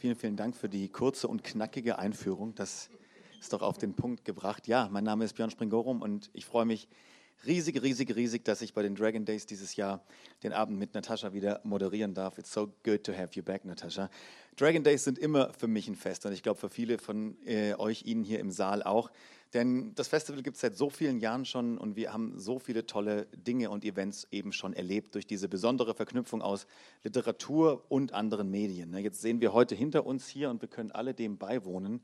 Vielen, vielen Dank für die kurze und knackige Einführung. Das ist doch auf den Punkt gebracht. Ja, mein Name ist Björn Springorum und ich freue mich riesig, riesig, riesig, dass ich bei den Dragon Days dieses Jahr den Abend mit Natascha wieder moderieren darf. It's so good to have you back, Natascha. Dragon Days sind immer für mich ein Fest und ich glaube für viele von äh, euch, Ihnen hier im Saal auch. Denn das Festival gibt es seit so vielen Jahren schon und wir haben so viele tolle Dinge und Events eben schon erlebt durch diese besondere Verknüpfung aus Literatur und anderen Medien. Ne? Jetzt sehen wir heute hinter uns hier und wir können alle dem beiwohnen.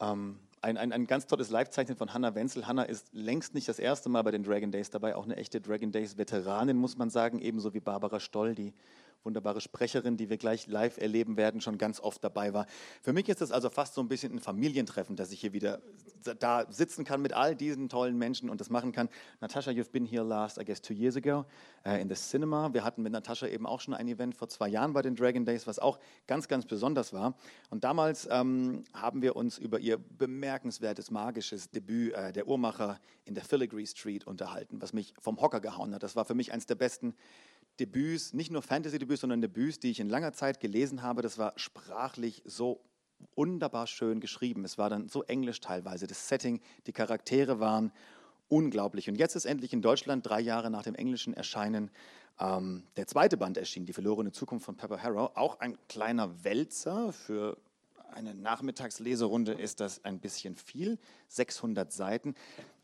Ähm, ein, ein, ein, ganz tolles Live-Zeichnen von Hannah Wenzel. Hannah ist längst nicht das erste Mal bei den Dragon Days dabei, auch eine echte Dragon Days-Veteranin, muss man sagen, ebenso wie Barbara Stoll, die wunderbare Sprecherin, die wir gleich live erleben werden, schon ganz oft dabei war. Für mich ist es also fast so ein bisschen ein Familientreffen, dass ich hier wieder da sitzen kann mit all diesen tollen Menschen und das machen kann. Natascha, you've been here last, I guess, two years ago uh, in the cinema. Wir hatten mit Natascha eben auch schon ein Event vor zwei Jahren bei den Dragon Days, was auch ganz, ganz besonders war. Und damals ähm, haben wir uns über ihr bemerkenswertes, magisches Debüt äh, der Uhrmacher in der Filigree Street unterhalten, was mich vom Hocker gehauen hat. Das war für mich eines der besten Debüts, nicht nur Fantasy-Debüts, sondern Debüts, die ich in langer Zeit gelesen habe. Das war sprachlich so wunderbar schön geschrieben. Es war dann so englisch teilweise. Das Setting, die Charaktere waren unglaublich. Und jetzt ist endlich in Deutschland, drei Jahre nach dem englischen Erscheinen, ähm, der zweite Band erschienen, Die verlorene Zukunft von Pepper Harrow. Auch ein kleiner Wälzer. Für eine Nachmittagsleserunde ist das ein bisschen viel, 600 Seiten.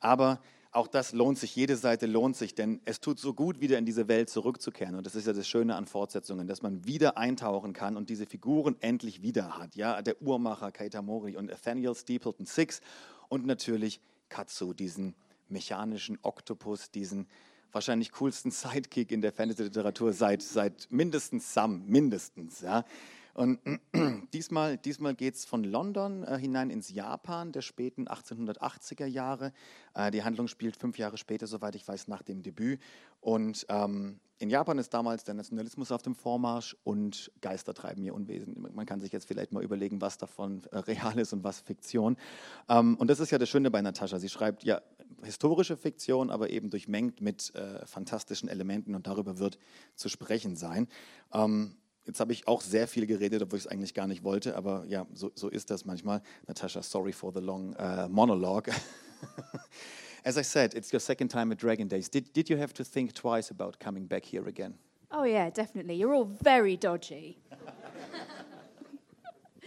Aber auch das lohnt sich, jede Seite lohnt sich, denn es tut so gut, wieder in diese Welt zurückzukehren. Und das ist ja das Schöne an Fortsetzungen, dass man wieder eintauchen kann und diese Figuren endlich wieder hat. Ja, der Uhrmacher Keita Mori und Nathaniel Stapleton Six und natürlich Katsu, diesen mechanischen Oktopus, diesen wahrscheinlich coolsten Sidekick in der Fantasy-Literatur seit, seit mindestens Sam, mindestens. Ja. Und diesmal, diesmal geht es von London äh, hinein ins Japan der späten 1880er Jahre. Äh, die Handlung spielt fünf Jahre später, soweit ich weiß, nach dem Debüt. Und ähm, in Japan ist damals der Nationalismus auf dem Vormarsch und Geister treiben ihr Unwesen. Man kann sich jetzt vielleicht mal überlegen, was davon äh, real ist und was Fiktion. Ähm, und das ist ja das Schöne bei Natascha. Sie schreibt ja historische Fiktion, aber eben durchmengt mit äh, fantastischen Elementen und darüber wird zu sprechen sein. Ähm, Jetzt habe ich auch sehr viel geredet, obwohl ich es eigentlich gar nicht wollte, aber ja, so, so ist das manchmal. Natasha, sorry for the long uh, monologue. As I said, it's your second time at Dragon Days. Did, did you have to think twice about coming back here again? Oh, yeah, definitely. You're all very dodgy.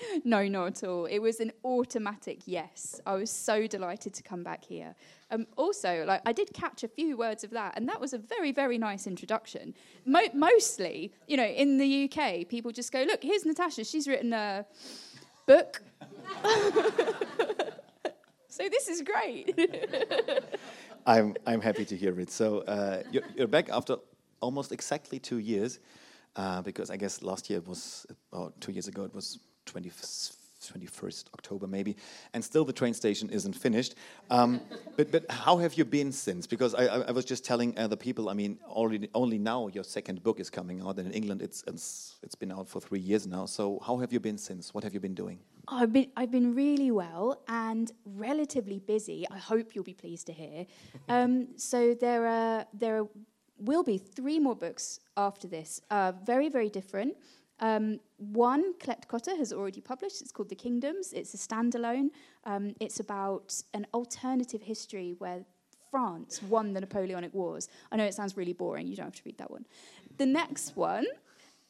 no, not at all. It was an automatic yes. I was so delighted to come back here. Um, also, like I did catch a few words of that, and that was a very, very nice introduction. Mo- mostly, you know, in the UK, people just go, "Look, here's Natasha. She's written a book." so this is great. I'm I'm happy to hear it. So uh, you're, you're back after almost exactly two years. Uh, because I guess last year was, or two years ago, it was 20, 21st October maybe, and still the train station isn't finished. Um, but, but how have you been since? Because I, I was just telling other people, I mean, already, only now your second book is coming out, and in England it's, it's, it's been out for three years now. So how have you been since? What have you been doing? I've been, I've been really well and relatively busy. I hope you'll be pleased to hear. Um, so there are, there are, will be three more books after this, uh, very, very different. Um, one, Colette Cotter has already published. It's called The Kingdoms. It's a standalone. Um, it's about an alternative history where France won the Napoleonic Wars. I know it sounds really boring. You don't have to read that one. The next one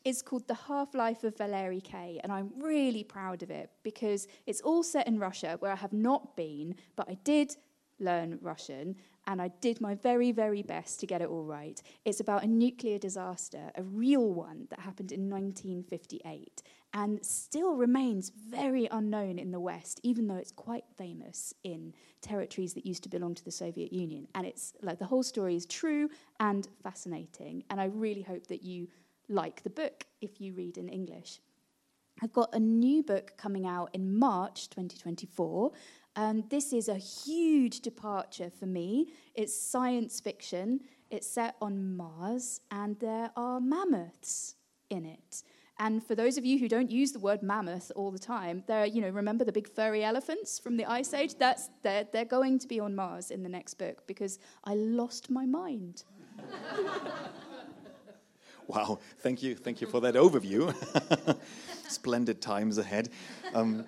is called The Half Life of Valery K, and I'm really proud of it because it's all set in Russia, where I have not been, but I did learn Russian, and I did my very, very best to get it all right. It's about a nuclear disaster, a real one that happened in 1958, and still remains very unknown in the West, even though it's quite famous in territories that used to belong to the Soviet Union. And it's like the whole story is true and fascinating, and I really hope that you like the book if you read in English. I've got a new book coming out in March 2024 and this is a huge departure for me. It's science fiction, it's set on Mars, and there are mammoths in it. And for those of you who don't use the word mammoth all the time, there, you know, remember the big furry elephants from the Ice Age? That's they're, they're going to be on Mars in the next book because I lost my mind. wow, thank you, thank you for that overview. splendid times ahead. Um,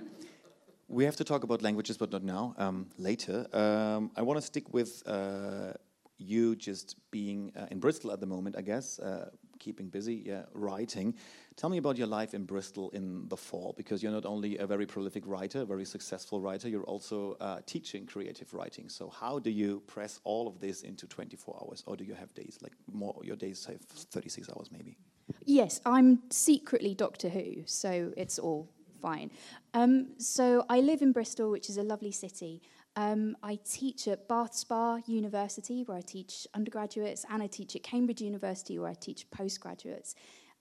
we have to talk about languages, but not now, um, later. Um, I want to stick with uh, you just being uh, in Bristol at the moment, I guess, uh, keeping busy, yeah, writing. Tell me about your life in Bristol in the fall, because you're not only a very prolific writer, a very successful writer, you're also uh, teaching creative writing. So how do you press all of this into 24 hours, or do you have days like more? Your days have 36 hours, maybe. Yes, I'm secretly Doctor Who, so it's all fine. Um, so I live in Bristol, which is a lovely city. Um, I teach at Bath Spa University, where I teach undergraduates, and I teach at Cambridge University, where I teach postgraduates.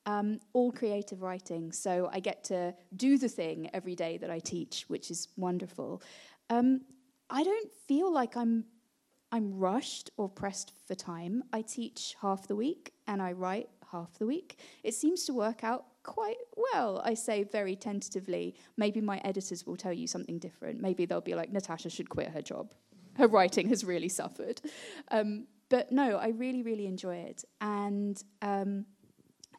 Um, all creative writing. So I get to do the thing every day that I teach, which is wonderful. Um, I don't feel like I'm I'm rushed or pressed for time. I teach half the week and I write half the week. It seems to work out quite well, I say very tentatively. Maybe my editors will tell you something different. Maybe they'll be like, Natasha should quit her job. Her writing has really suffered. Um, but no, I really, really enjoy it. And um,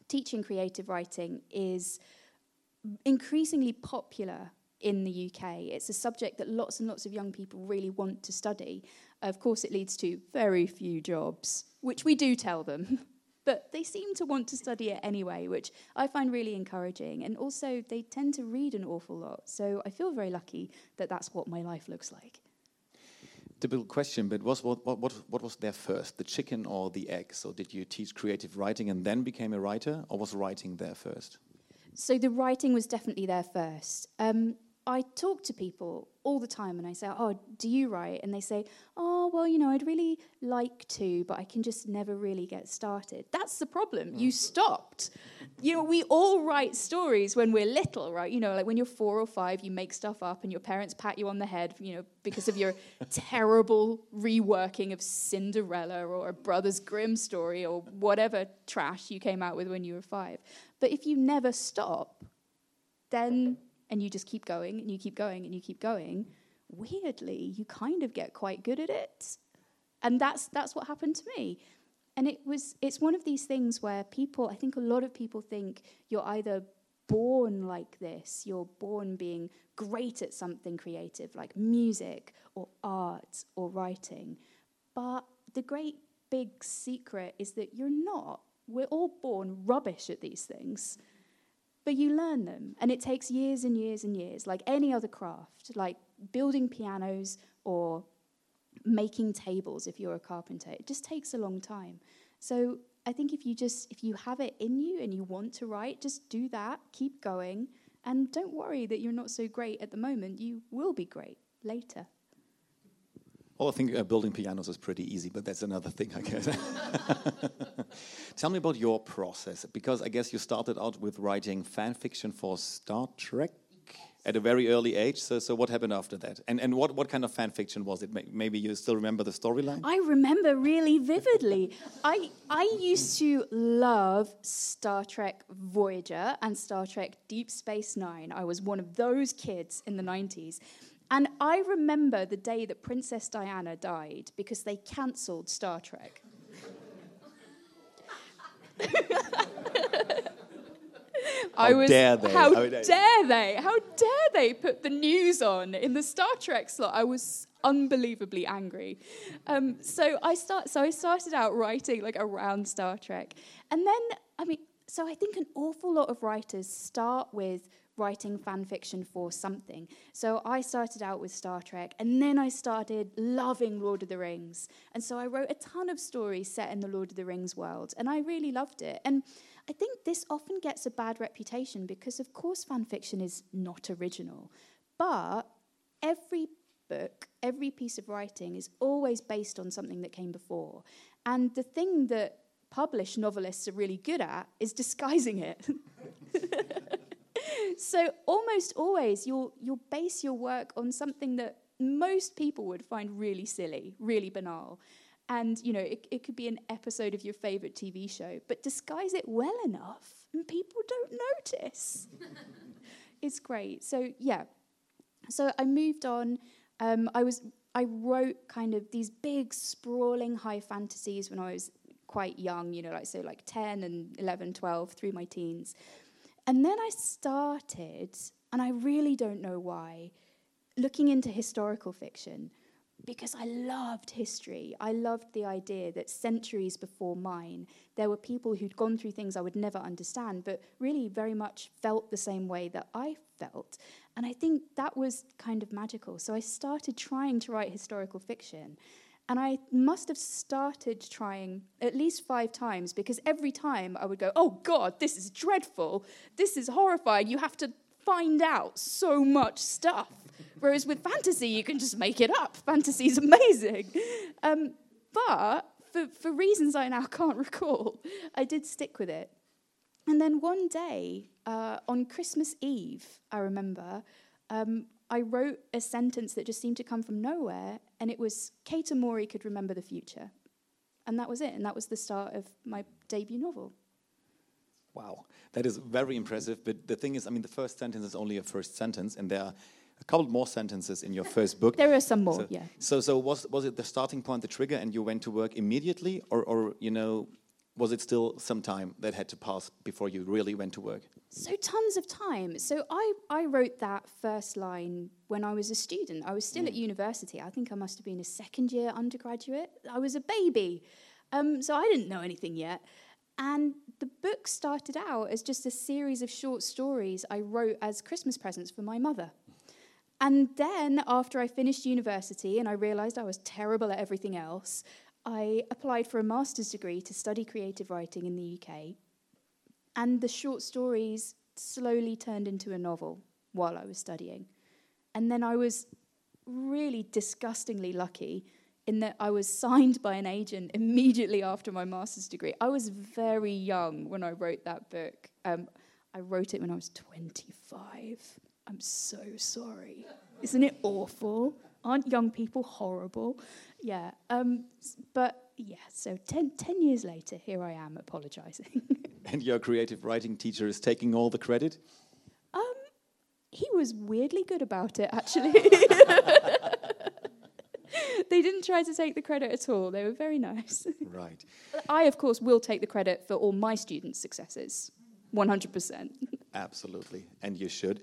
teaching creative writing is increasingly popular in the UK. It's a subject that lots and lots of young people really want to study. Of course, it leads to very few jobs, which we do tell them. but they seem to want to study it anyway, which I find really encouraging. And also, they tend to read an awful lot. So I feel very lucky that that's what my life looks like. Typical question, but was what, what, what was there first, the chicken or the egg? So did you teach creative writing and then became a writer, or was writing there first? So the writing was definitely there first. Um, I talk to people all the time and I say, Oh, do you write? And they say, Oh, well, you know, I'd really like to, but I can just never really get started. That's the problem. You mm. stopped. You know, we all write stories when we're little, right? You know, like when you're four or five, you make stuff up and your parents pat you on the head, you know, because of your terrible reworking of Cinderella or a Brothers Grimm story or whatever trash you came out with when you were five. But if you never stop, then and you just keep going and you keep going and you keep going, weirdly, you kind of get quite good at it. And that's that's what happened to me. And it was it's one of these things where people, I think a lot of people think you're either born like this, you're born being great at something creative like music or art or writing. But the great big secret is that you're not. We're all born rubbish at these things but you learn them. And it takes years and years and years, like any other craft, like building pianos or making tables if you're a carpenter. It just takes a long time. So I think if you just if you have it in you and you want to write, just do that, keep going, and don't worry that you're not so great at the moment. You will be great later. Well, I think uh, building pianos is pretty easy, but that's another thing, I guess. Tell me about your process, because I guess you started out with writing fan fiction for Star Trek at a very early age. So, so what happened after that? And, and what, what kind of fan fiction was it? Maybe you still remember the storyline? I remember really vividly. I, I used to love Star Trek Voyager and Star Trek Deep Space Nine. I was one of those kids in the 90s. And I remember the day that Princess Diana died because they cancelled Star Trek. How I was, dare they? How, how dare they? How dare they put the news on in the Star Trek slot? I was unbelievably angry. Um, so I start. So I started out writing like around Star Trek, and then I mean, so I think an awful lot of writers start with writing fan fiction for something. So I started out with Star Trek, and then I started loving Lord of the Rings. And so I wrote a ton of stories set in the Lord of the Rings world, and I really loved it. And I think this often gets a bad reputation because, of course, fan fiction is not original. But every book, every piece of writing is always based on something that came before. And the thing that published novelists are really good at is disguising it. so almost always you'll you'll base your work on something that most people would find really silly, really banal. And you know, it, it could be an episode of your favorite TV show, but disguise it well enough and people don't notice. it's great. So yeah. So I moved on. Um, I was I wrote kind of these big sprawling high fantasies when I was quite young, you know, like so like 10 and 11, 12 through my teens. And then I started, and I really don't know why, looking into historical fiction because I loved history. I loved the idea that centuries before mine, there were people who'd gone through things I would never understand, but really very much felt the same way that I felt. And I think that was kind of magical. So I started trying to write historical fiction. And I must have started trying at least five times because every time I would go, oh God, this is dreadful. This is horrifying. You have to find out so much stuff. Whereas with fantasy, you can just make it up. Fantasy is amazing. Um, but for, for reasons I now can't recall, I did stick with it. And then one day, uh, on Christmas Eve, I remember, um, I wrote a sentence that just seemed to come from nowhere, and it was Keita Mori could remember the future. And that was it, and that was the start of my debut novel. Wow, that is very impressive. But the thing is, I mean, the first sentence is only a first sentence, and there are a couple more sentences in your first book. There are some more, so, yeah. So, so was was it the starting point, the trigger, and you went to work immediately, or, or you know, was it still some time that had to pass before you really went to work? So tons of time. So I, I wrote that first line when I was a student. I was still mm. at university. I think I must have been a second year undergraduate. I was a baby. Um, so I didn't know anything yet. And the book started out as just a series of short stories I wrote as Christmas presents for my mother. And then, after I finished university and I realized I was terrible at everything else, I applied for a master's degree to study creative writing in the UK. And the short stories slowly turned into a novel while I was studying. And then I was really disgustingly lucky in that I was signed by an agent immediately after my master's degree. I was very young when I wrote that book. Um, I wrote it when I was 25. I'm so sorry. Isn't it awful? Aren't young people horrible? Yeah. Um, but yeah, so ten, ten years later, here I am apologizing. and your creative writing teacher is taking all the credit? Um, he was weirdly good about it, actually. they didn't try to take the credit at all. They were very nice. Right. I, of course, will take the credit for all my students' successes. 100%. Absolutely, and you should.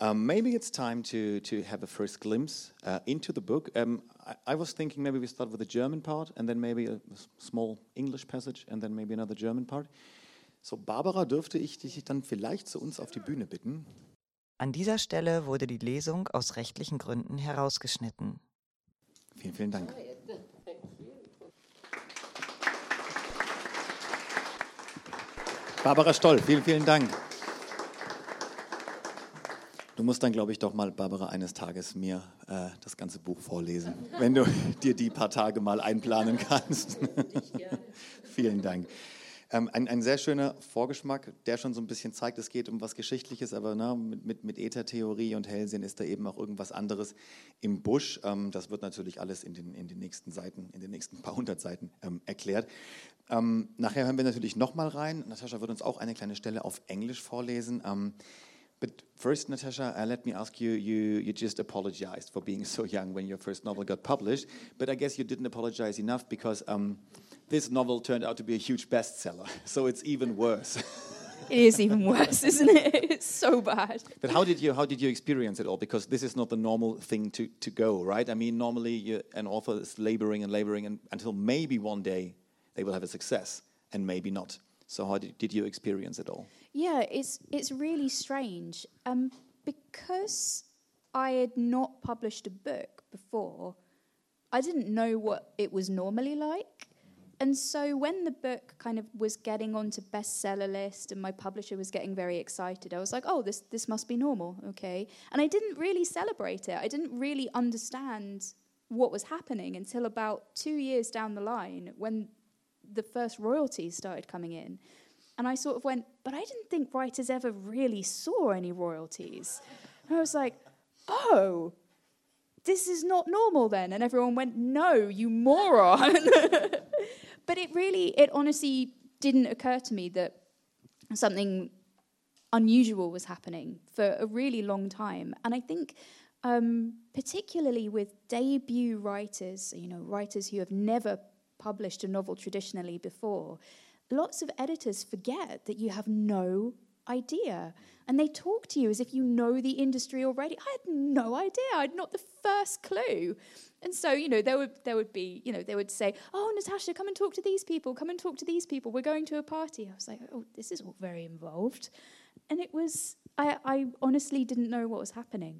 Um, maybe it's time to, to have a first glimpse uh, into the book. Um, I, I, was thinking maybe we start with the German part and then maybe a, a small English passage and then maybe another German part. So, Barbara, dürfte ich dich dann vielleicht zu uns auf die Bühne bitten? An dieser Stelle wurde die Lesung aus rechtlichen Gründen herausgeschnitten. Vielen, vielen Dank. Barbara Stoll, vielen, vielen Dank. Du musst dann, glaube ich, doch mal, Barbara, eines Tages mir äh, das ganze Buch vorlesen, wenn du dir die paar Tage mal einplanen kannst. Vielen Dank. Ähm, ein, ein, sehr schöner Vorgeschmack, der schon so ein bisschen zeigt, es geht um was Geschichtliches, aber ne, mit, mit, mit Äthertheorie und Hellsinn ist da eben auch irgendwas anderes im Busch. Ähm, das wird natürlich alles in den, in den nächsten Seiten, in den nächsten paar hundert Seiten ähm, erklärt. Ähm, nachher hören wir natürlich nochmal rein. Natascha wird uns auch eine kleine Stelle auf Englisch vorlesen. But first, Natasha, uh, let me ask you, you, you just apologized for being so young when your first novel got published, but I guess you didn't apologize enough because um, this novel turned out to be a huge bestseller, so it's even worse. it is even worse, isn't it? It's so bad. But how did you how did you experience it all? Because this is not the normal thing to, to go, right? I mean, normally you, an author is laboring and laboring and, until maybe one day they will have a success, and maybe not. So how did, did you experience it all? Yeah, it's it's really strange. Um, because I had not published a book before, I didn't know what it was normally like. And so when the book kind of was getting onto bestseller list and my publisher was getting very excited, I was like, oh, this this must be normal, okay? And I didn't really celebrate it. I didn't really understand what was happening until about two years down the line when the first royalties started coming in. And I sort of went, but I didn't think writers ever really saw any royalties. And I was like, oh, this is not normal then. And everyone went, no, you moron. but it really, it honestly didn't occur to me that something unusual was happening for a really long time. And I think, um, particularly with debut writers, you know, writers who have never published a novel traditionally before, lots of editors forget that you have no idea. And they talk to you as if you know the industry already. I had no idea. I had not the first clue. And so, you know, there would there would be, you know, they would say, "Oh, Natasha, come and talk to these people. Come and talk to these people. We're going to a party." I was like, "Oh, this is all very involved," and it was. I, I honestly didn't know what was happening.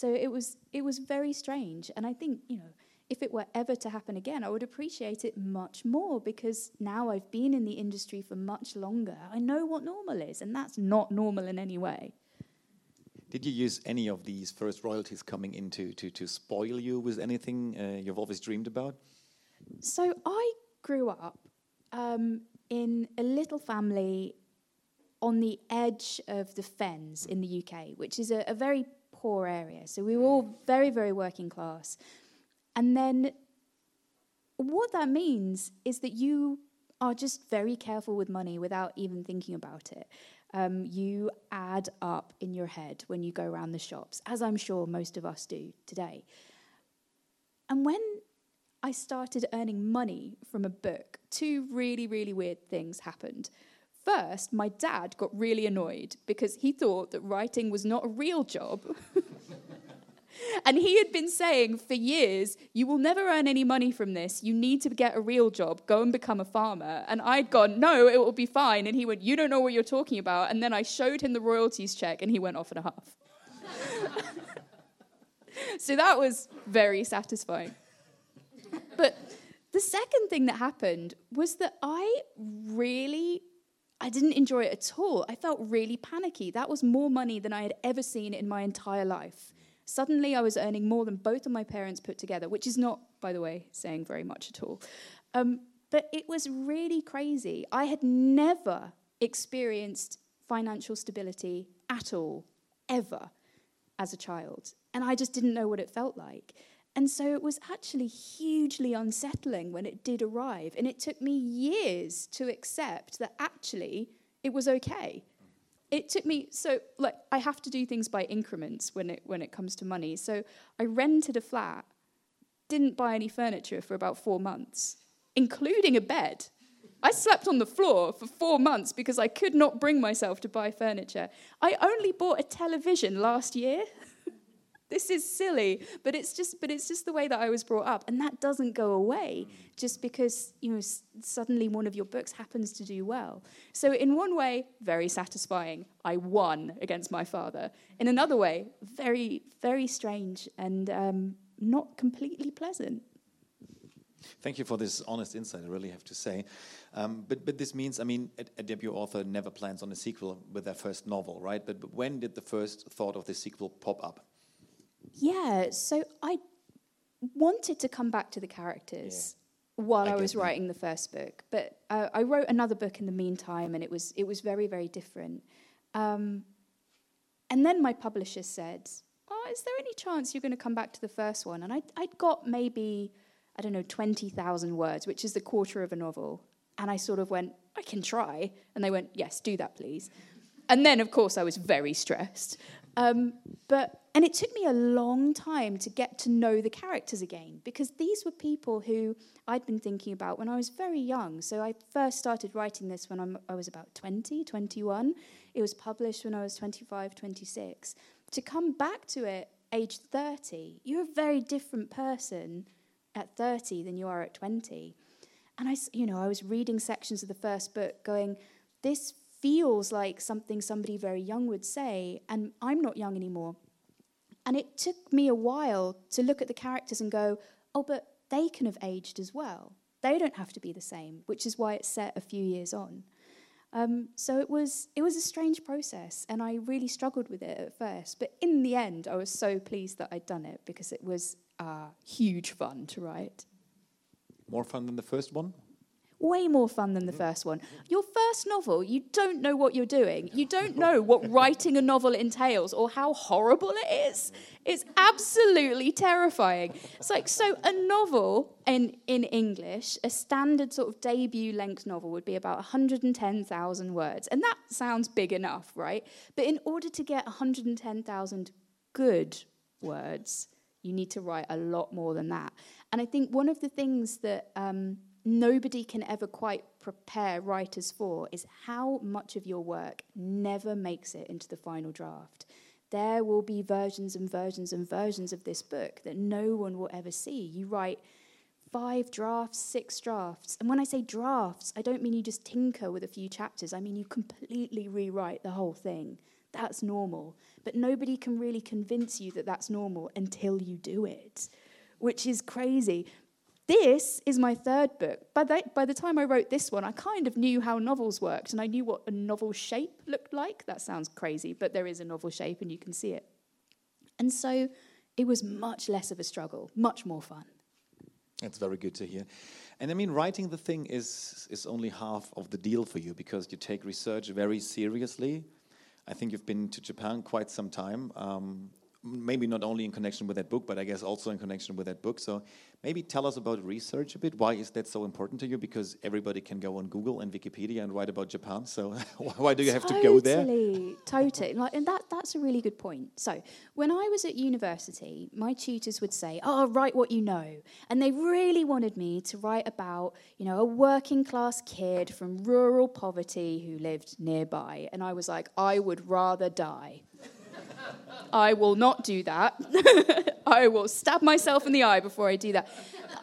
So it was it was very strange. And I think, you know, if it were ever to happen again, I would appreciate it much more because now I've been in the industry for much longer. I know what normal is, and that's not normal in any way. Did you use any of these first royalties coming in to, to, to spoil you with anything uh, you've always dreamed about? So I grew up um, in a little family on the edge of the Fens in the UK, which is a, a very poor area. So we were all very, very working class. And then what that means is that you are just very careful with money without even thinking about it. Um, you add up in your head when you go around the shops, as I'm sure most of us do today. And when I started earning money from a book, two really, really weird things happened. First, my dad got really annoyed because he thought that writing was not a real job. And he had been saying for years, You will never earn any money from this. You need to get a real job. Go and become a farmer. And I'd gone, No, it will be fine. And he went, You don't know what you're talking about. And then I showed him the royalties check and he went off and a half. so that was very satisfying. But the second thing that happened was that I really I didn't enjoy it at all. I felt really panicky. That was more money than I had ever seen in my entire life. Suddenly, I was earning more than both of my parents put together, which is not, by the way, saying very much at all. Um, but it was really crazy. I had never experienced financial stability at all, ever, as a child. And I just didn't know what it felt like. And so it was actually hugely unsettling when it did arrive. And it took me years to accept that actually it was okay it took me so like I have to do things by increments when it when it comes to money. So I rented a flat, didn't buy any furniture for about 4 months, including a bed. I slept on the floor for 4 months because I could not bring myself to buy furniture. I only bought a television last year. this is silly but it's just but it's just the way that i was brought up and that doesn't go away just because you know s- suddenly one of your books happens to do well so in one way very satisfying i won against my father in another way very very strange and um, not completely pleasant Thank you for this honest insight, I really have to say. Um, but, but this means, I mean, a, a, debut author never plans on a sequel with their first novel, right? But, but when did the first thought of the sequel pop up? Yeah, so I wanted to come back to the characters yeah. while I, I was that. writing the first book, but uh, I wrote another book in the meantime, and it was it was very very different. Um, and then my publisher said, "Oh, is there any chance you're going to come back to the first one?" And I I'd got maybe I don't know twenty thousand words, which is the quarter of a novel, and I sort of went, "I can try," and they went, "Yes, do that, please." And then, of course, I was very stressed. Um, but and it took me a long time to get to know the characters again because these were people who I'd been thinking about when I was very young. So I first started writing this when I'm, i was about 20, 21. It was published when I was 25, 26. To come back to it age 30, you're a very different person at 30 than you are at 20. And I, you know, I was reading sections of the first book going, this feels like something somebody very young would say, and I'm not young anymore. And it took me a while to look at the characters and go, oh, but they can have aged as well. They don't have to be the same, which is why it's set a few years on. Um, so it was it was a strange process, and I really struggled with it at first. But in the end, I was so pleased that I'd done it because it was uh, huge fun to write. More fun than the first one? Way more fun than the first one. Your first novel, you don't know what you're doing. You don't know what writing a novel entails or how horrible it is. It's absolutely terrifying. It's like, so a novel in, in English, a standard sort of debut length novel would be about 110,000 words. And that sounds big enough, right? But in order to get 110,000 good words, you need to write a lot more than that. And I think one of the things that um, nobody can ever quite prepare writers for is how much of your work never makes it into the final draft. There will be versions and versions and versions of this book that no one will ever see. You write five drafts, six drafts. And when I say drafts, I don't mean you just tinker with a few chapters, I mean you completely rewrite the whole thing. That's normal. But nobody can really convince you that that's normal until you do it, which is crazy. This is my third book. By the, by the time I wrote this one, I kind of knew how novels worked and I knew what a novel shape looked like. That sounds crazy, but there is a novel shape and you can see it. And so it was much less of a struggle, much more fun. That's very good to hear. And I mean, writing the thing is, is only half of the deal for you because you take research very seriously. I think you've been to Japan quite some time. Um, maybe not only in connection with that book, but I guess also in connection with that book. So maybe tell us about research a bit. Why is that so important to you? Because everybody can go on Google and Wikipedia and write about Japan. So why do you have totally, to go there? Totally, totally. Like, and that, that's a really good point. So when I was at university, my tutors would say, oh, write what you know. And they really wanted me to write about, you know, a working class kid from rural poverty who lived nearby. And I was like, I would rather die. I will not do that. I will stab myself in the eye before I do that.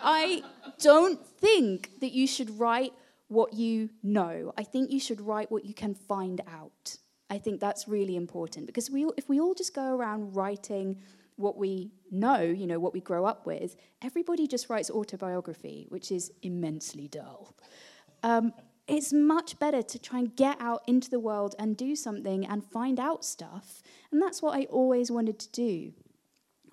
I don't think that you should write what you know. I think you should write what you can find out. I think that's really important because we, if we all just go around writing what we know, you know, what we grow up with, everybody just writes autobiography, which is immensely dull. Um, it's much better to try and get out into the world and do something and find out stuff. And that's what I always wanted to do.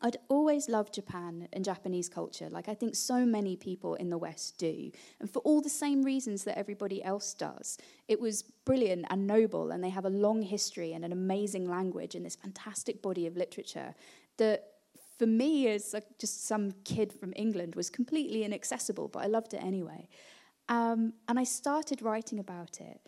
I'd always loved Japan and Japanese culture, like I think so many people in the West do, and for all the same reasons that everybody else does. It was brilliant and noble, and they have a long history and an amazing language and this fantastic body of literature that, for me, as a, just some kid from England, was completely inaccessible, but I loved it anyway. Um, and I started writing about it.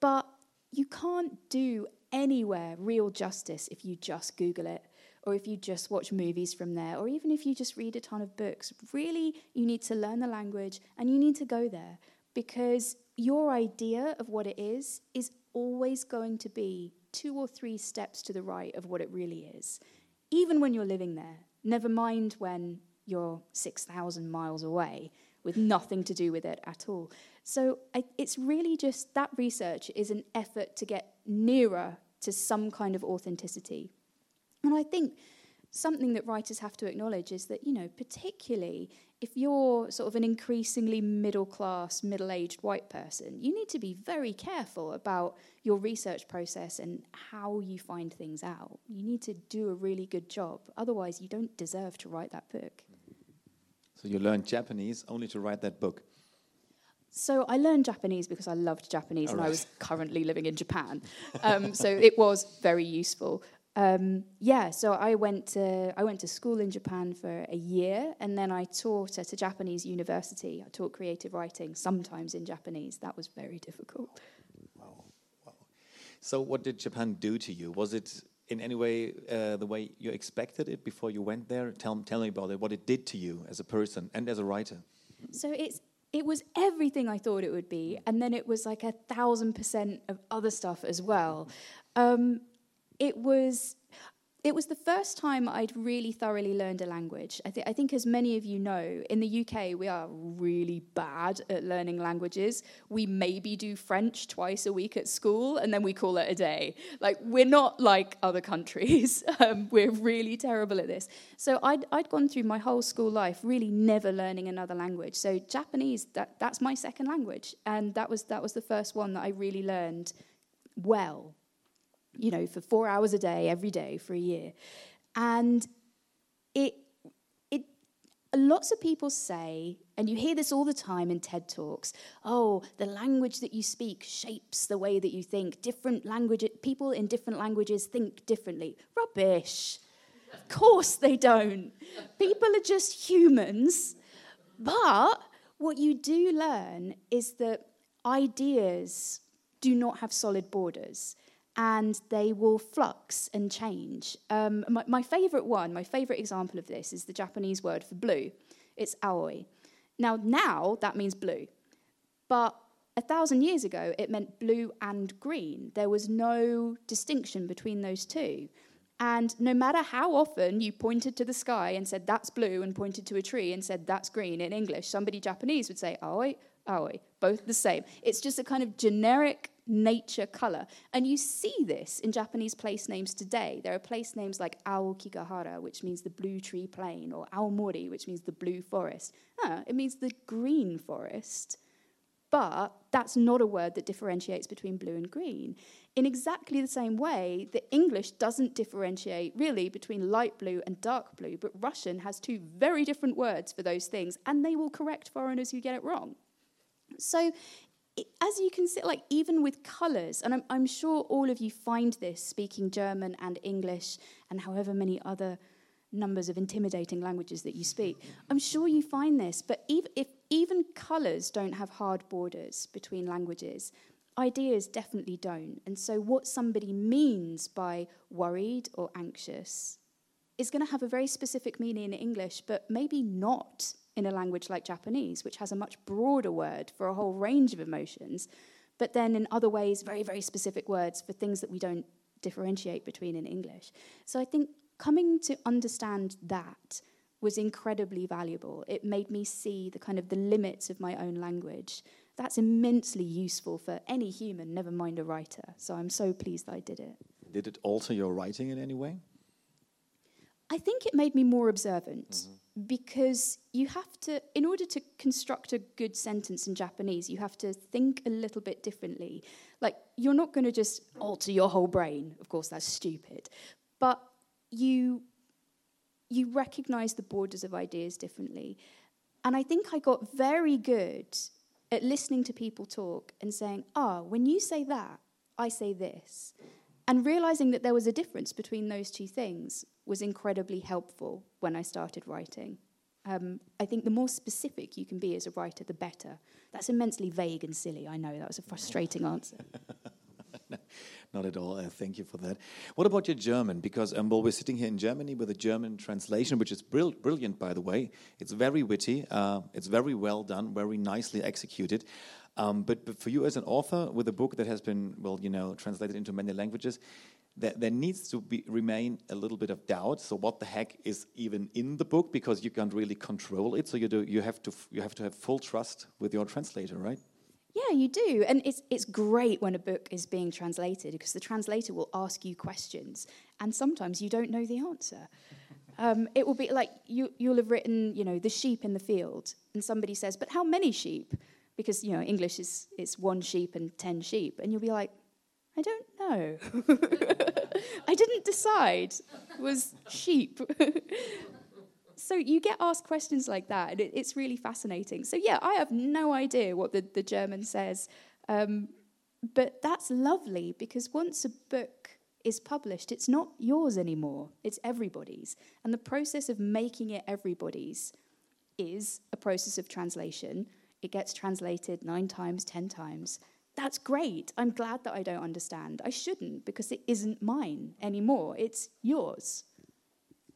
But you can't do anywhere real justice if you just Google it, or if you just watch movies from there, or even if you just read a ton of books. Really, you need to learn the language and you need to go there because your idea of what it is is always going to be two or three steps to the right of what it really is, even when you're living there. Never mind when you're 6,000 miles away with nothing to do with it at all. So I, it's really just that research is an effort to get nearer to some kind of authenticity. And I think something that writers have to acknowledge is that, you know, particularly if you're sort of an increasingly middle class, middle aged white person, you need to be very careful about your research process and how you find things out. You need to do a really good job. Otherwise, you don't deserve to write that book. So you learned Japanese only to write that book. So I learned Japanese because I loved Japanese All and right. I was currently living in Japan. Um, so it was very useful. Um, yeah, so I went to I went to school in Japan for a year, and then I taught at a Japanese university. I taught creative writing, sometimes in Japanese. That was very difficult. Wow, wow. So, what did Japan do to you? Was it in any way uh, the way you expected it before you went there? Tell, tell me about it, what it did to you as a person and as a writer. So it's it was everything I thought it would be, and then it was like a thousand percent of other stuff as well. Um, it was it was the first time I'd really thoroughly learned a language. I, th- I, think, as many of you know, in the UK, we are really bad at learning languages. We maybe do French twice a week at school, and then we call it a day. Like, we're not like other countries. um, we're really terrible at this. So, I'd, I'd gone through my whole school life really never learning another language. So, Japanese, that, that's my second language. And that was, that was the first one that I really learned well you know, for four hours a day, every day for a year. And it, it, lots of people say, and you hear this all the time in TED Talks, oh, the language that you speak shapes the way that you think. Different language, people in different languages think differently. Rubbish. Of course they don't. People are just humans. But what you do learn is that ideas do not have solid borders and they will flux and change. Um, my, my favorite one, my favorite example of this is the Japanese word for blue. It's aoi. Now, now that means blue. But a thousand years ago, it meant blue and green. There was no distinction between those two. And no matter how often you pointed to the sky and said, that's blue, and pointed to a tree and said, that's green in English, somebody Japanese would say, aoi, aoi, both the same. It's just a kind of generic nature color. And you see this in Japanese place names today. There are place names like Aokigahara, which means the blue tree plain, or Aomori, which means the blue forest. Ah, it means the green forest. But that's not a word that differentiates between blue and green. In exactly the same way, the English doesn't differentiate really between light blue and dark blue, but Russian has two very different words for those things, and they will correct foreigners who get it wrong. So, as you can see, like even with colours, and I'm, I'm sure all of you find this speaking German and English and however many other numbers of intimidating languages that you speak. I'm sure you find this, but even, if even colours don't have hard borders between languages, ideas definitely don't. And so, what somebody means by worried or anxious is going to have a very specific meaning in English, but maybe not in a language like Japanese, which has a much broader word for a whole range of emotions, but then in other ways, very, very specific words for things that we don't differentiate between in English. So I think coming to understand that was incredibly valuable. It made me see the kind of the limits of my own language. That's immensely useful for any human, never mind a writer. So I'm so pleased that I did it. Did it alter your writing in any way? I think it made me more observant mm-hmm. because you have to, in order to construct a good sentence in Japanese, you have to think a little bit differently. Like, you're not going to just alter your whole brain. Of course, that's stupid. But you you recognize the borders of ideas differently. And I think I got very good at listening to people talk and saying, ah, when you say that, I say this. And realizing that there was a difference between those two things was incredibly helpful when I started writing. Um, I think the more specific you can be as a writer, the better. That's immensely vague and silly. I know that was a frustrating answer. Not at all. Uh, thank you for that. What about your German? Because um, well, we're sitting here in Germany with a German translation, which is brill brilliant, by the way. It's very witty. Uh, it's very well done, very nicely executed. Um, but, but, for you as an author with a book that has been, well, you know, translated into many languages, there, there needs to be, remain a little bit of doubt. So, what the heck is even in the book? Because you can't really control it. So you do. You have to. You have to have full trust with your translator, right? Yeah, you do. And it's, it's great when a book is being translated because the translator will ask you questions and sometimes you don't know the answer. Um, it will be like you, you'll have written, you know, the sheep in the field, and somebody says, but how many sheep? Because, you know, English is it's one sheep and ten sheep. And you'll be like, I don't know. I didn't decide. Was sheep. so you get asked questions like that, and it, it's really fascinating. So yeah, I have no idea what the, the German says, um, but that's lovely because once a book is published, it's not yours anymore; it's everybody's. And the process of making it everybody's is a process of translation. It gets translated nine times, ten times. That's great. I'm glad that I don't understand. I shouldn't because it isn't mine anymore. It's yours.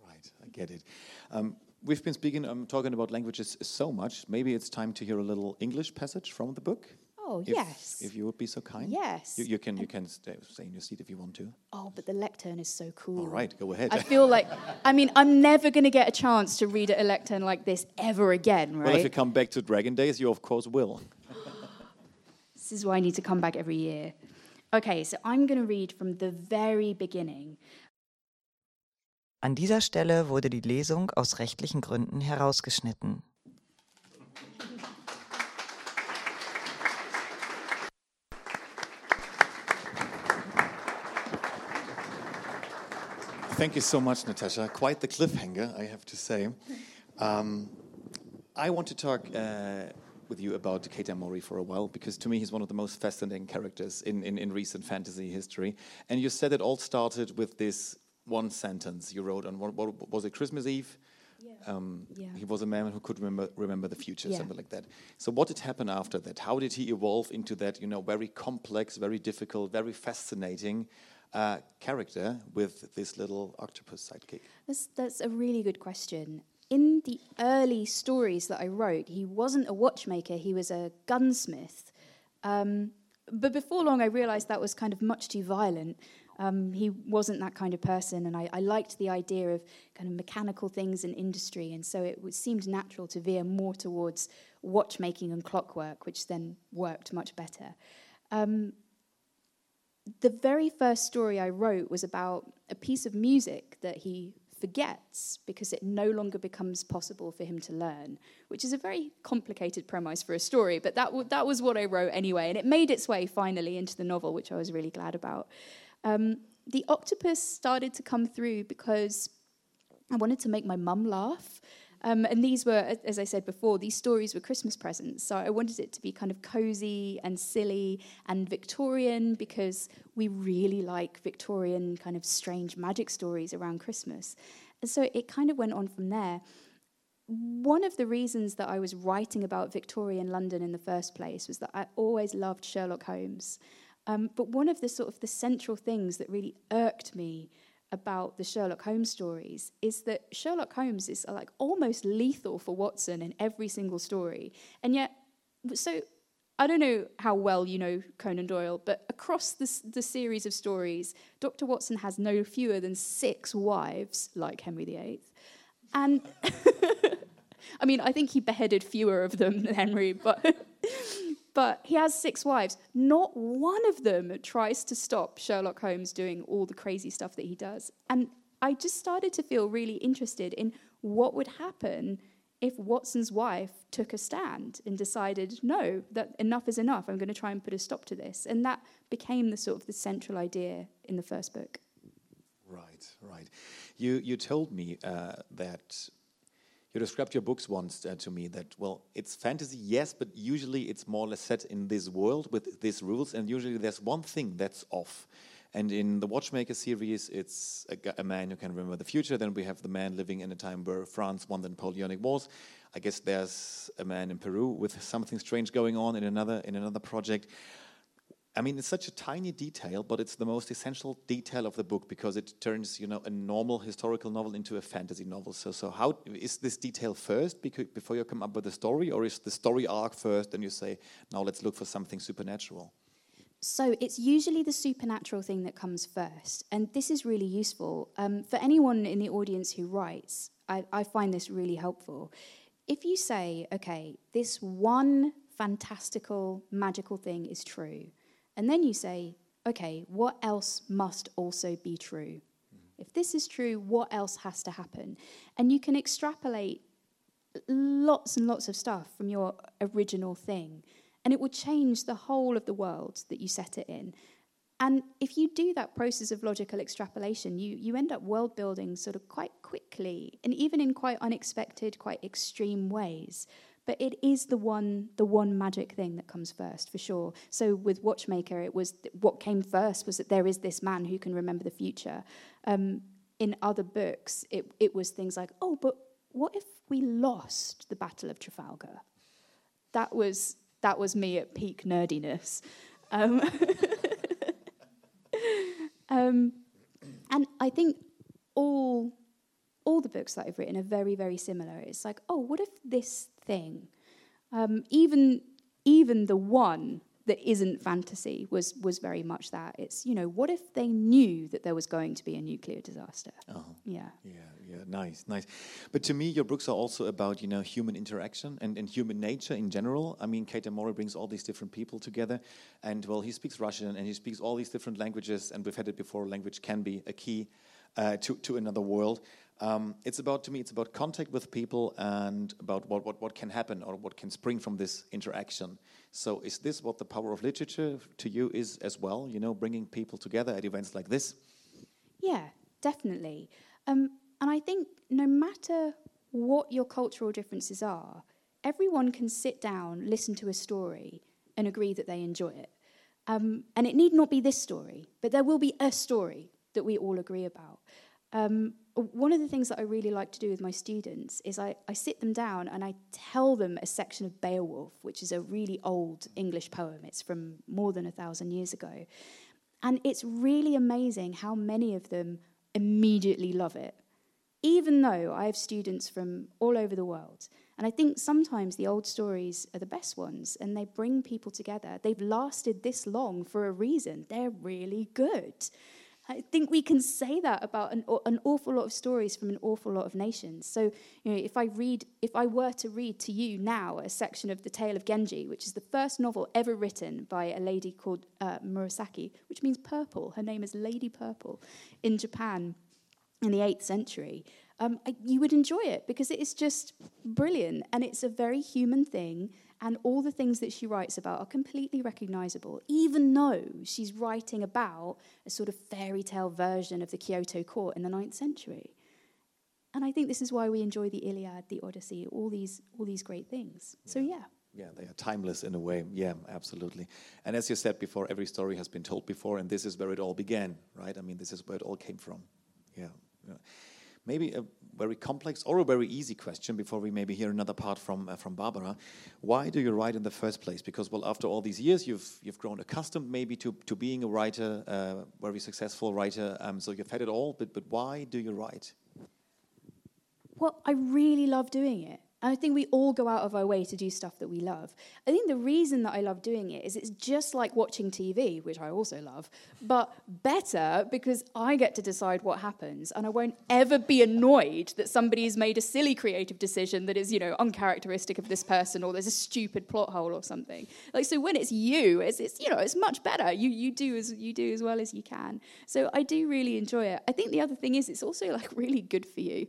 Right, I get it. Um, we've been speaking, um, talking about languages so much. Maybe it's time to hear a little English passage from the book. Oh if, yes. If you would be so kind. Yes. You, you can you can stay, stay, in your seat if you want to. Oh, but the lectern is so cool. All right, go ahead. I feel like, I mean, I'm never going to get a chance to read at a lectern like this ever again, right? Well, if you come back to Dragon Days, you of course will. This is why I need to come back every year. Okay, so I'm going to read from the very beginning. An dieser Stelle wurde die Lesung aus rechtlichen Gründen herausgeschnitten. Thank you so much, Natasha. Quite the cliffhanger, I have to say. Um, I want to talk uh, with you about Keita Mori for a while because to me he's one of the most fascinating characters in, in, in recent fantasy history. And you said it all started with this one sentence you wrote on what, what was it Christmas Eve? Yeah. Um, yeah. He was a man who could remember remember the future, yeah. something like that. So what did happen after that? How did he evolve into that you know very complex, very difficult, very fascinating uh, character with this little octopus sidekick? That's that's a really good question. In the early stories that I wrote, he wasn't a watchmaker, he was a gunsmith. Um, but before long, I realized that was kind of much too violent. Um, he wasn't that kind of person, and I, I, liked the idea of kind of mechanical things in industry, and so it seemed natural to veer more towards watchmaking and clockwork, which then worked much better. Um, the very first story I wrote was about a piece of music that he forgets because it no longer becomes possible for him to learn, which is a very complicated premise for a story, but that, w- that was what I wrote anyway, and it made its way finally into the novel, which I was really glad about. Um, the octopus started to come through because I wanted to make my mum laugh. Um, and these were, as I said before, these stories were Christmas presents. So I wanted it to be kind of cozy and silly and Victorian because we really like Victorian kind of strange magic stories around Christmas. And so it kind of went on from there. One of the reasons that I was writing about Victorian London in the first place was that I always loved Sherlock Holmes. Um, but one of the sort of the central things that really irked me about the Sherlock Holmes stories is that Sherlock Holmes is like almost lethal for Watson in every single story. And yet, so I don't know how well you know Conan Doyle, but across this, the series of stories, Dr. Watson has no fewer than six wives, like Henry VIII. And I mean, I think he beheaded fewer of them than Henry, but but he has six wives. Not one of them tries to stop Sherlock Holmes doing all the crazy stuff that he does. And I just started to feel really interested in what would happen if Watson's wife took a stand and decided, no, that enough is enough. I'm going to try and put a stop to this. And that became the sort of the central idea in the first book. Right, right. You you told me uh, that you described your books once uh, to me that well it's fantasy yes but usually it's more or less set in this world with these rules and usually there's one thing that's off. And in the watchmaker series it's a, a, man who can remember the future. Then we have the man living in a time where france won the napoleonic wars. I guess there's a man in peru with something strange going on in another in another project I mean, it's such a tiny detail, but it's the most essential detail of the book because it turns, you know, a normal historical novel into a fantasy novel. So, so how is this detail first before you come up with a story, or is the story arc first, and you say, now let's look for something supernatural? So it's usually the supernatural thing that comes first, and this is really useful um, for anyone in the audience who writes. I, I find this really helpful. If you say, okay, this one fantastical, magical thing is true and then you say, okay, what else must also be true? If this is true, what else has to happen? And you can extrapolate lots and lots of stuff from your original thing, and it will change the whole of the world that you set it in. And if you do that process of logical extrapolation, you, you end up world building sort of quite quickly, and even in quite unexpected, quite extreme ways. But it is the one, the one magic thing that comes first, for sure. So with Watchmaker, it was th- what came first was that there is this man who can remember the future. Um, in other books, it, it was things like, oh, but what if we lost the Battle of Trafalgar? That was that was me at peak nerdiness. Um, um, and I think all all the books that I've written are very, very similar. It's like, oh, what if this thing, um, even even the one that isn't fantasy was was very much that. It's you know, what if they knew that there was going to be a nuclear disaster? Oh, yeah, yeah, yeah, nice, nice. But to me, your books are also about you know human interaction and, and human nature in general. I mean, Keita Mori brings all these different people together, and well, he speaks Russian and he speaks all these different languages, and we've had it before. Language can be a key uh, to to another world. Um, it's about to me it's about contact with people and about what, what, what can happen or what can spring from this interaction. So is this what the power of literature to you is as well? You know bringing people together at events like this? Yeah definitely. Um, and i think no matter what your cultural differences are everyone can sit down listen to a story and agree that they enjoy it. Um, and it need not be this story but there will be a story that we all agree about. Um, one of the things that I really like to do with my students is I, I sit them down and I tell them a section of Beowulf, which is a really old English poem. It's from more than a thousand years ago. And it's really amazing how many of them immediately love it. even though I have students from all over the world. And I think sometimes the old stories are the best ones and they bring people together. They've lasted this long for a reason. They're really good. I think we can say that about an, an awful lot of stories from an awful lot of nations. So, you know, if I read, if I were to read to you now a section of the Tale of Genji, which is the first novel ever written by a lady called uh, Murasaki, which means purple. Her name is Lady Purple in Japan in the 8th century, um, I, you would enjoy it because it is just brilliant and it's a very human thing. And all the things that she writes about are completely recognizable, even though she's writing about a sort of fairy tale version of the Kyoto court in the 9th century. And I think this is why we enjoy the Iliad, the Odyssey, all these, all these great things. So, yeah. Yeah, they are timeless in a way. Yeah, absolutely. And as you said before, every story has been told before, and this is where it all began, right? I mean, this is where it all came from. Yeah. yeah. Maybe a very complex or a very easy question before we maybe hear another part from uh, from Barbara. Why do you write in the first place? Because well, after all these years, you've you've grown accustomed maybe to to being a writer, uh, very successful writer. Um, so you've had it all. But but why do you write? Well, I really love doing it. And I think we all go out of our way to do stuff that we love. I think the reason that I love doing it is it's just like watching TV, which I also love, but better because I get to decide what happens and I won't ever be annoyed that somebody's made a silly creative decision that is, you know, uncharacteristic of this person or there's a stupid plot hole or something. Like so when it's you, it's, it's you know, it's much better. You you do as you do as well as you can. So I do really enjoy it. I think the other thing is it's also like really good for you.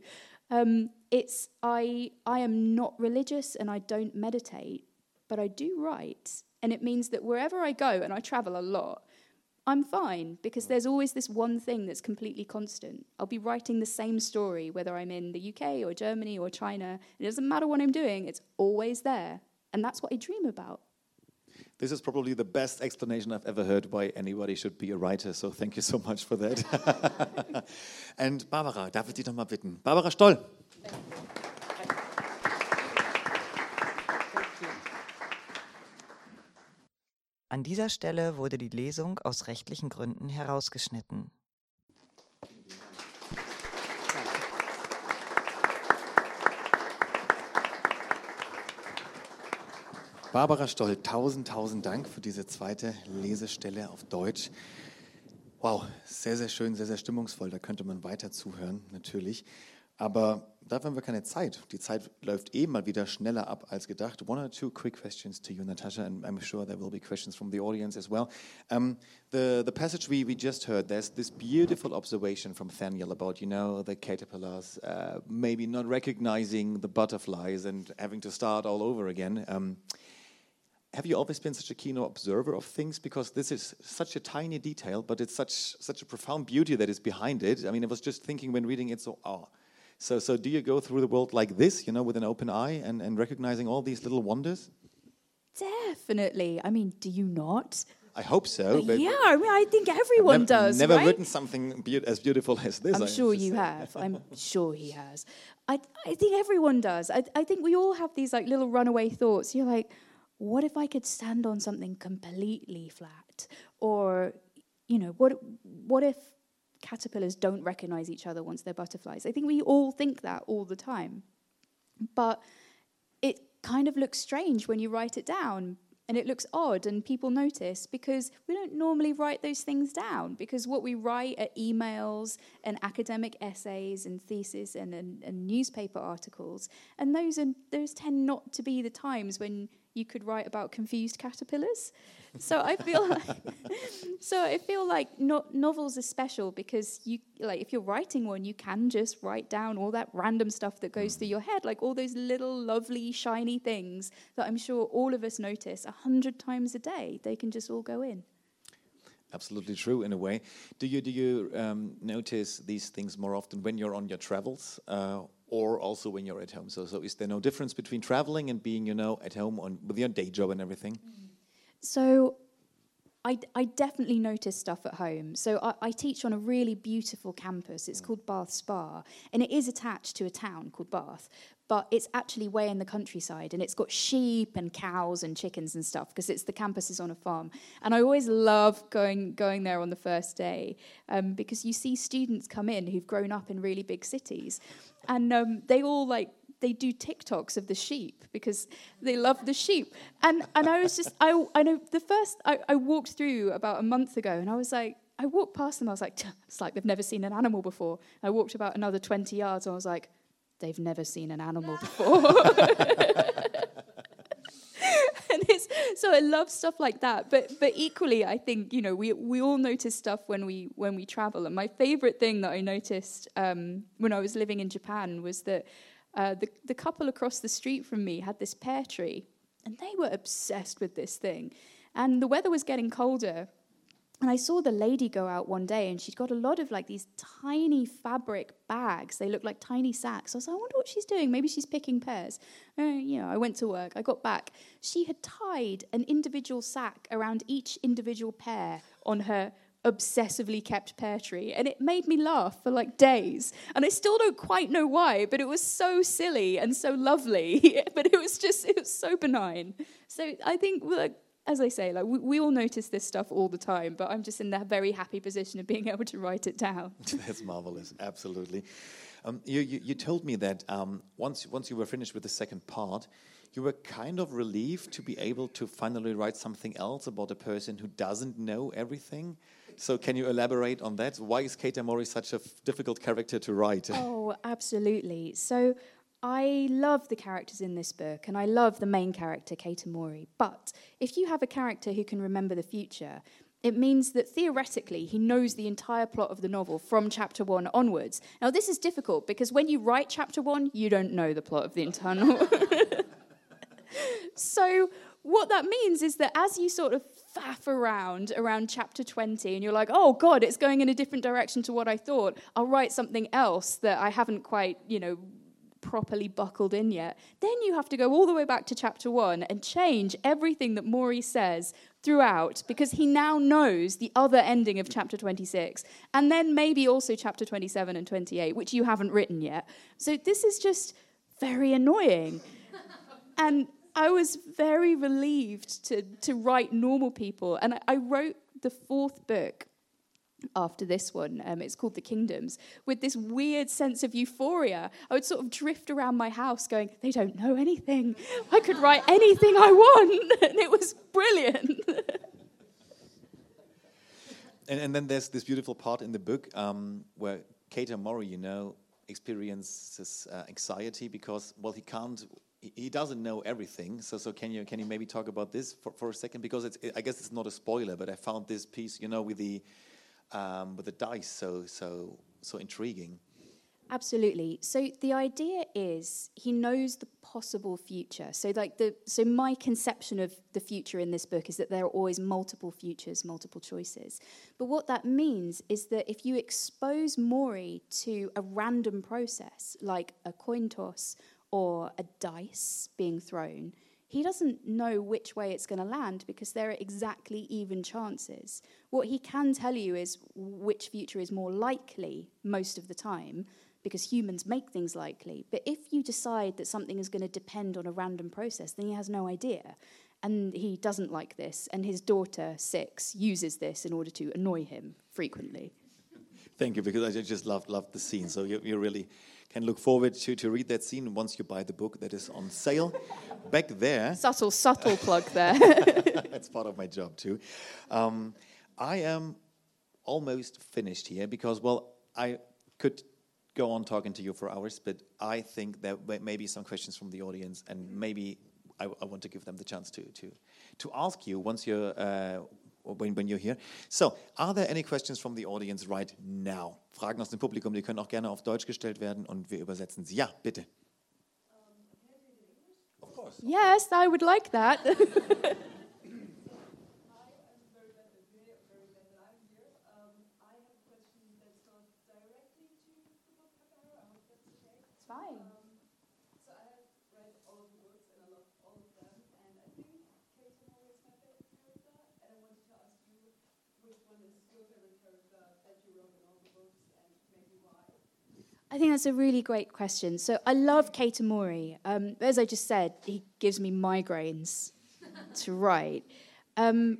Um, it's I I am not religious and I don't meditate, but I do write, and it means that wherever I go, and I travel a lot, I'm fine because there's always this one thing that's completely constant. I'll be writing the same story whether I'm in the UK or Germany or China. It doesn't matter what I'm doing; it's always there, and that's what I dream about. This is probably the best explanation I've ever heard why anybody should be a writer. So thank you so much for that. and Barbara, darf ich dich noch mal bitten? Barbara Stoll. An dieser Stelle wurde die Lesung aus rechtlichen Gründen herausgeschnitten. Barbara Stoll, tausend, tausend Dank für diese zweite Lesestelle auf Deutsch. Wow, sehr, sehr schön, sehr, sehr stimmungsvoll. Da könnte man weiter zuhören, natürlich. Aber dafür haben wir keine Zeit. Die Zeit läuft eh mal wieder schneller ab als gedacht. One or two quick questions to you, Natasha, and I'm sure there will be questions from the audience as well. Um, the, the passage we, we just heard, there's this beautiful observation from Thaniel about, you know, the caterpillars uh, maybe not recognizing the butterflies and having to start all over again. Um, have you always been such a keen observer of things? Because this is such a tiny detail, but it's such such a profound beauty that is behind it. I mean, I was just thinking when reading it, so oh. So, so do you go through the world like this, you know, with an open eye and, and recognizing all these little wonders? Definitely. I mean, do you not? I hope so. But yeah, I mean, I think everyone nev does. Never right? written something be as beautiful as this. I'm I sure you have. I'm sure he has. I, I think everyone does. I, I think we all have these like little runaway thoughts. You're like, what if I could stand on something completely flat? Or, you know, what what if caterpillars don't recognize each other once they're butterflies? I think we all think that all the time. But it kind of looks strange when you write it down and it looks odd and people notice because we don't normally write those things down because what we write are emails and academic essays and theses and, and, and newspaper articles and those are those tend not to be the times when you could write about confused caterpillars. so I feel like, so I feel like no, novels are special because you like if you're writing one, you can just write down all that random stuff that goes through your head, like all those little lovely shiny things that I'm sure all of us notice a hundred times a day. They can just all go in. Absolutely true in a way. Do you do you um, notice these things more often when you're on your travels, uh, or also when you're at home? So, so is there no difference between traveling and being, you know, at home on with your day job and everything? So, I, I definitely notice stuff at home. So I, I teach on a really beautiful campus. It's called Bath Spa, and it is attached to a town called Bath, but it's actually way in the countryside, and it's got sheep and cows and chickens and stuff because it's the campus is on a farm. And I always love going going there on the first day um, because you see students come in who've grown up in really big cities, and um, they all like they do TikToks of the sheep because they love the sheep. And and I was just I I know the first I, I walked through about a month ago and I was like I walked past them I was like it's like they've never seen an animal before. I walked about another 20 yards and I was like they've never seen an animal before. it's, so I love stuff like that. But but equally, I think you know we we all notice stuff when we when we travel. And my favorite thing that I noticed um, when I was living in Japan was that uh, the, the couple across the street from me had this pear tree, and they were obsessed with this thing. And the weather was getting colder, and I saw the lady go out one day, and she'd got a lot of like these tiny fabric bags. They looked like tiny sacks. I was like, I wonder what she's doing. Maybe she's picking pears. Uh, you know, I went to work. I got back. She had tied an individual sack around each individual pear on her obsessively kept pear tree. And it made me laugh for like days. And I still don't quite know why, but it was so silly and so lovely. but it was just, it was so benign. So I think, like, as I say, like we, we, all notice this stuff all the time, but I'm just in that very happy position of being able to write it down. That's marvelous, absolutely. Um, you, you, you, told me that um, once, once you were finished with the second part, you were kind of relieved to be able to finally write something else about a person who doesn't know everything. So, can you elaborate on that? Why is Keita Mori such a difficult character to write? Oh, absolutely. So, I love the characters in this book, and I love the main character, Keita Mori. But if you have a character who can remember the future, it means that theoretically he knows the entire plot of the novel from chapter one onwards. Now, this is difficult because when you write chapter one, you don't know the plot of the entire novel. so, what that means is that as you sort of faff around around chapter 20 and you're like, oh God, it's going in a different direction to what I thought, I'll write something else that I haven't quite, you know, properly buckled in yet. Then you have to go all the way back to chapter one and change everything that Mori says throughout because he now knows the other ending of chapter 26 and then maybe also chapter 27 and 28, which you haven't written yet. So this is just very annoying. and I was very relieved to, to write normal people. And I, I wrote the fourth book after this one. Um, it's called The Kingdoms, with this weird sense of euphoria. I would sort of drift around my house going, they don't know anything. I could write anything I want. and it was brilliant. and, and then there's this beautiful part in the book um, where Keita Mori, you know, experiences uh, anxiety because, well, he can't he doesn't know everything. So, so can you can you maybe talk about this for, for a second? Because it's I guess it's not a spoiler, but I found this piece, you know, with the um, with the dice so so so intriguing. Absolutely. So the idea is he knows the possible future. So like the so my conception of the future in this book is that there are always multiple futures, multiple choices. But what that means is that if you expose Mori to a random process like a coin toss or a dice being thrown, he doesn't know which way it's going to land because there are exactly even chances. What he can tell you is which future is more likely most of the time because humans make things likely. But if you decide that something is going to depend on a random process, then he has no idea. And he doesn't like this. And his daughter, six, uses this in order to annoy him frequently. Thank you, because I just loved, loved the scene. So you, you really can look forward to, to read that scene once you buy the book that is on sale. Back there. Subtle, subtle plug there. That's part of my job too. Um, I am almost finished here because, well, I could go on talking to you for hours, but I think there may be some questions from the audience, and maybe I, I want to give them the chance to to to ask you once you're uh, when, when you're here. So, are there any questions from the audience right now? Fragen aus dem Publikum, die können auch gerne auf Deutsch gestellt werden und wir übersetzen sie. Ja, bitte. Of course. Yes, I would like that. I think that's a really great question. So I love Keita Mori. Um, as I just said, he gives me migraines to write. Um,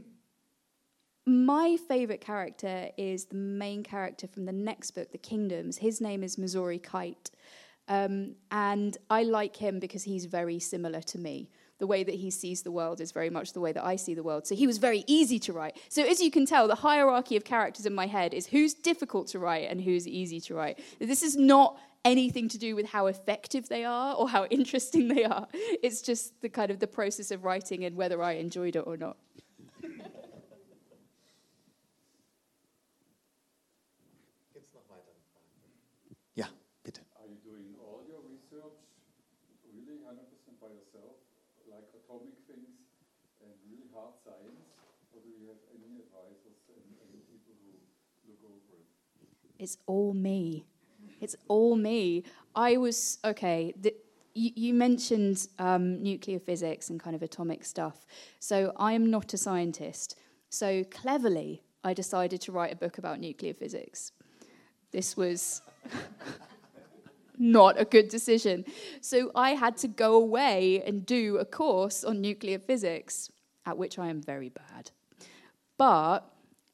my favorite character is the main character from the next book, The Kingdoms. His name is Missouri Kite. Um, and I like him because he's very similar to me the way that he sees the world is very much the way that I see the world. So he was very easy to write. So as you can tell, the hierarchy of characters in my head is who's difficult to write and who's easy to write. This is not anything to do with how effective they are or how interesting they are. It's just the kind of the process of writing and whether I enjoyed it or not. Ja, bitte. Are you doing all your research really 100% by yourself, like atomic things and really hard science, or do you have any advisors and, and people who look over it? It's all me. It's all me. I was, okay, you, you mentioned um, nuclear physics and kind of atomic stuff. So I am not a scientist. So cleverly, I decided to write a book about nuclear physics. This was not a good decision. So I had to go away and do a course on nuclear physics, at which I am very bad. But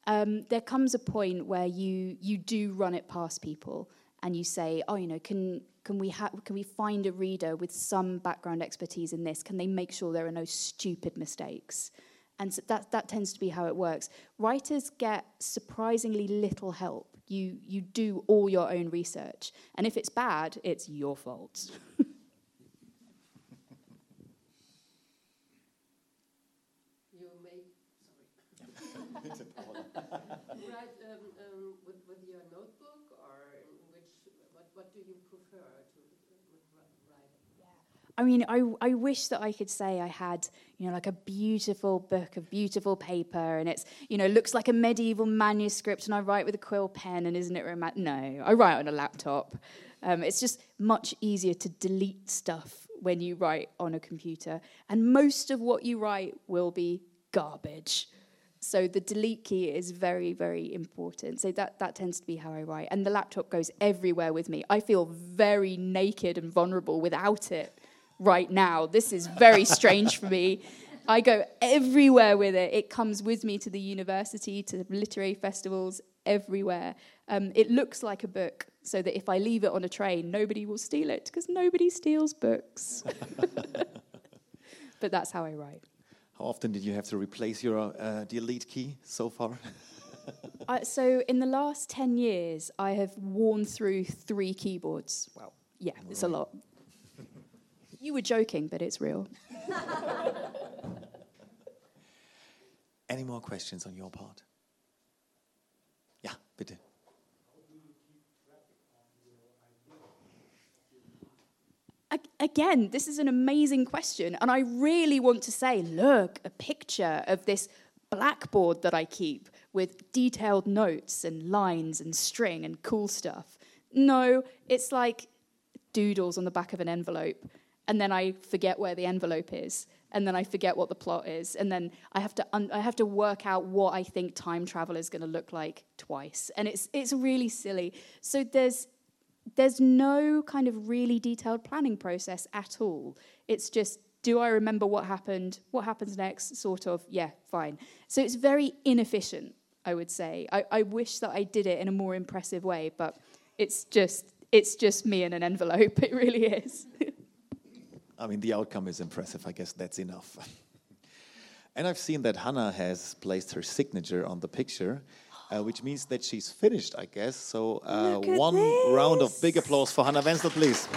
um, there comes a point where you, you do run it past people and you say, oh, you know, can, can, we ha- can we find a reader with some background expertise in this? Can they make sure there are no stupid mistakes? And so that, that tends to be how it works. Writers get surprisingly little help. You, you do all your own research. And if it's bad, it's your fault. you may, sorry. write um, um, with, with your notebook or in which, what, what do you prefer to uh, write? I mean, I, I wish that I could say I had, you know, like a beautiful book of beautiful paper and it's, you know, looks like a medieval manuscript and I write with a quill pen and isn't it romantic? No, I write on a laptop. Um, it's just much easier to delete stuff when you write on a computer. And most of what you write will be garbage. So the delete key is very, very important. So that, that tends to be how I write. And the laptop goes everywhere with me. I feel very naked and vulnerable without it right now. This is very strange for me. I go everywhere with it. It comes with me to the university, to literary festivals, everywhere. Um, it looks like a book, so that if I leave it on a train, nobody will steal it, because nobody steals books. but that's how I write. How often did you have to replace your uh, delete key so far? uh, so in the last 10 years, I have worn through three keyboards. Well, yeah, it's a lot. You were joking, but it's real. Any more questions on your part? Ja, bitte. Again, this is an amazing question. And I really want to say look, a picture of this blackboard that I keep with detailed notes and lines and string and cool stuff. No, it's like doodles on the back of an envelope. And then I forget where the envelope is. And then I forget what the plot is. And then I have to, un- I have to work out what I think time travel is going to look like twice. And it's, it's really silly. So there's, there's no kind of really detailed planning process at all. It's just, do I remember what happened? What happens next? Sort of, yeah, fine. So it's very inefficient, I would say. I, I wish that I did it in a more impressive way, but it's just, it's just me in an envelope. It really is. I mean, the outcome is impressive. I guess that's enough. and I've seen that Hannah has placed her signature on the picture. Uh, which means that she's finished, I guess. So, uh, one this. round of big applause for Hannah Wenzel, please.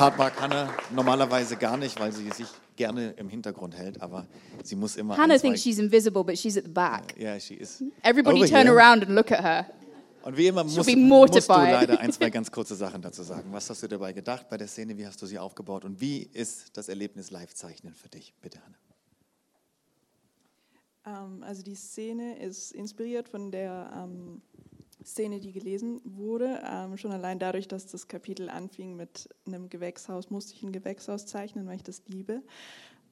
Part mag Hannah normalerweise gar nicht, weil sie sich gerne im Hintergrund hält, aber sie muss immer. Hannah ein, thinks she's invisible, but she's at the back. Yeah, she is. Everybody over turn here. around and look at her. Und wie immer musst, be musst du leider ein, zwei ganz kurze Sachen dazu sagen. Was hast du dabei gedacht bei der Szene? Wie hast du sie aufgebaut? Und wie ist das Erlebnis Live-Zeichnen für dich? Bitte, Hannah. Ähm, also die Szene ist inspiriert von der ähm, Szene, die gelesen wurde. Ähm, schon allein dadurch, dass das Kapitel anfing mit einem Gewächshaus, musste ich ein Gewächshaus zeichnen, weil ich das liebe.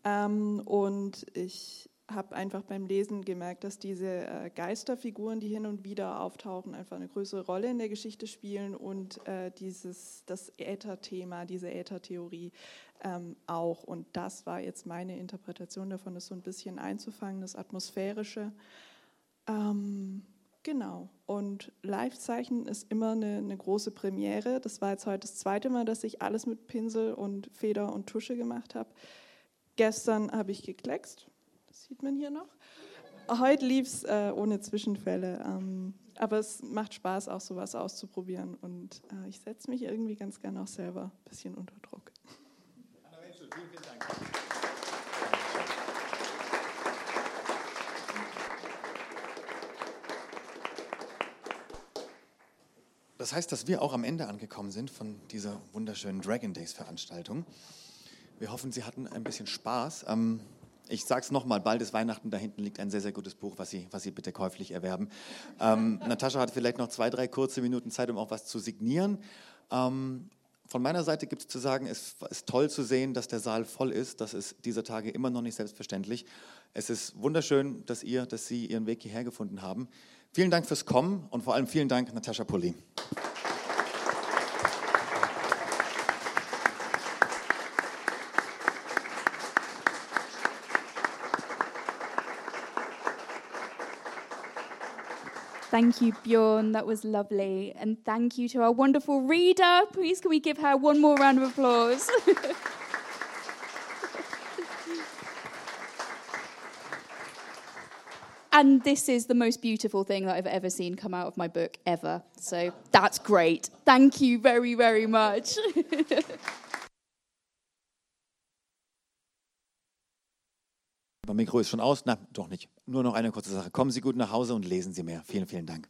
Ähm, und ich habe einfach beim Lesen gemerkt, dass diese äh, Geisterfiguren, die hin und wieder auftauchen, einfach eine größere Rolle in der Geschichte spielen und äh, dieses, das Äther-Thema, diese Äther-Theorie ähm, auch. Und das war jetzt meine Interpretation davon, das so ein bisschen einzufangen, das Atmosphärische. Ähm, genau. Und Live-Zeichnen ist immer eine, eine große Premiere. Das war jetzt heute das zweite Mal, dass ich alles mit Pinsel und Feder und Tusche gemacht habe. Gestern habe ich gekleckst sieht man hier noch. Heute lief es äh, ohne Zwischenfälle, ähm, aber es macht Spaß, auch sowas auszuprobieren und äh, ich setze mich irgendwie ganz gerne auch selber ein bisschen unter Druck. Anna Wenzel, vielen, vielen Dank. Das heißt, dass wir auch am Ende angekommen sind von dieser wunderschönen Dragon Days Veranstaltung. Wir hoffen, Sie hatten ein bisschen Spaß. Ähm, ich sage es nochmal, bald ist Weihnachten, da hinten liegt ein sehr, sehr gutes Buch, was Sie, was Sie bitte käuflich erwerben. Ähm, Natascha hat vielleicht noch zwei, drei kurze Minuten Zeit, um auch was zu signieren. Ähm, von meiner Seite gibt es zu sagen, es ist toll zu sehen, dass der Saal voll ist. Das ist dieser Tage immer noch nicht selbstverständlich. Es ist wunderschön, dass ihr, dass Sie Ihren Weg hierher gefunden haben. Vielen Dank fürs Kommen und vor allem vielen Dank, Natascha Pulli. Thank you, Bjorn. That was lovely. And thank you to our wonderful reader. Please, can we give her one more round of applause? and this is the most beautiful thing that I've ever seen come out of my book ever. So that's great. Thank you very, very much. Mein Mikro ist schon aus. Na, doch nicht. Nur noch eine kurze Sache. Kommen Sie gut nach Hause und lesen Sie mehr. Vielen, vielen Dank.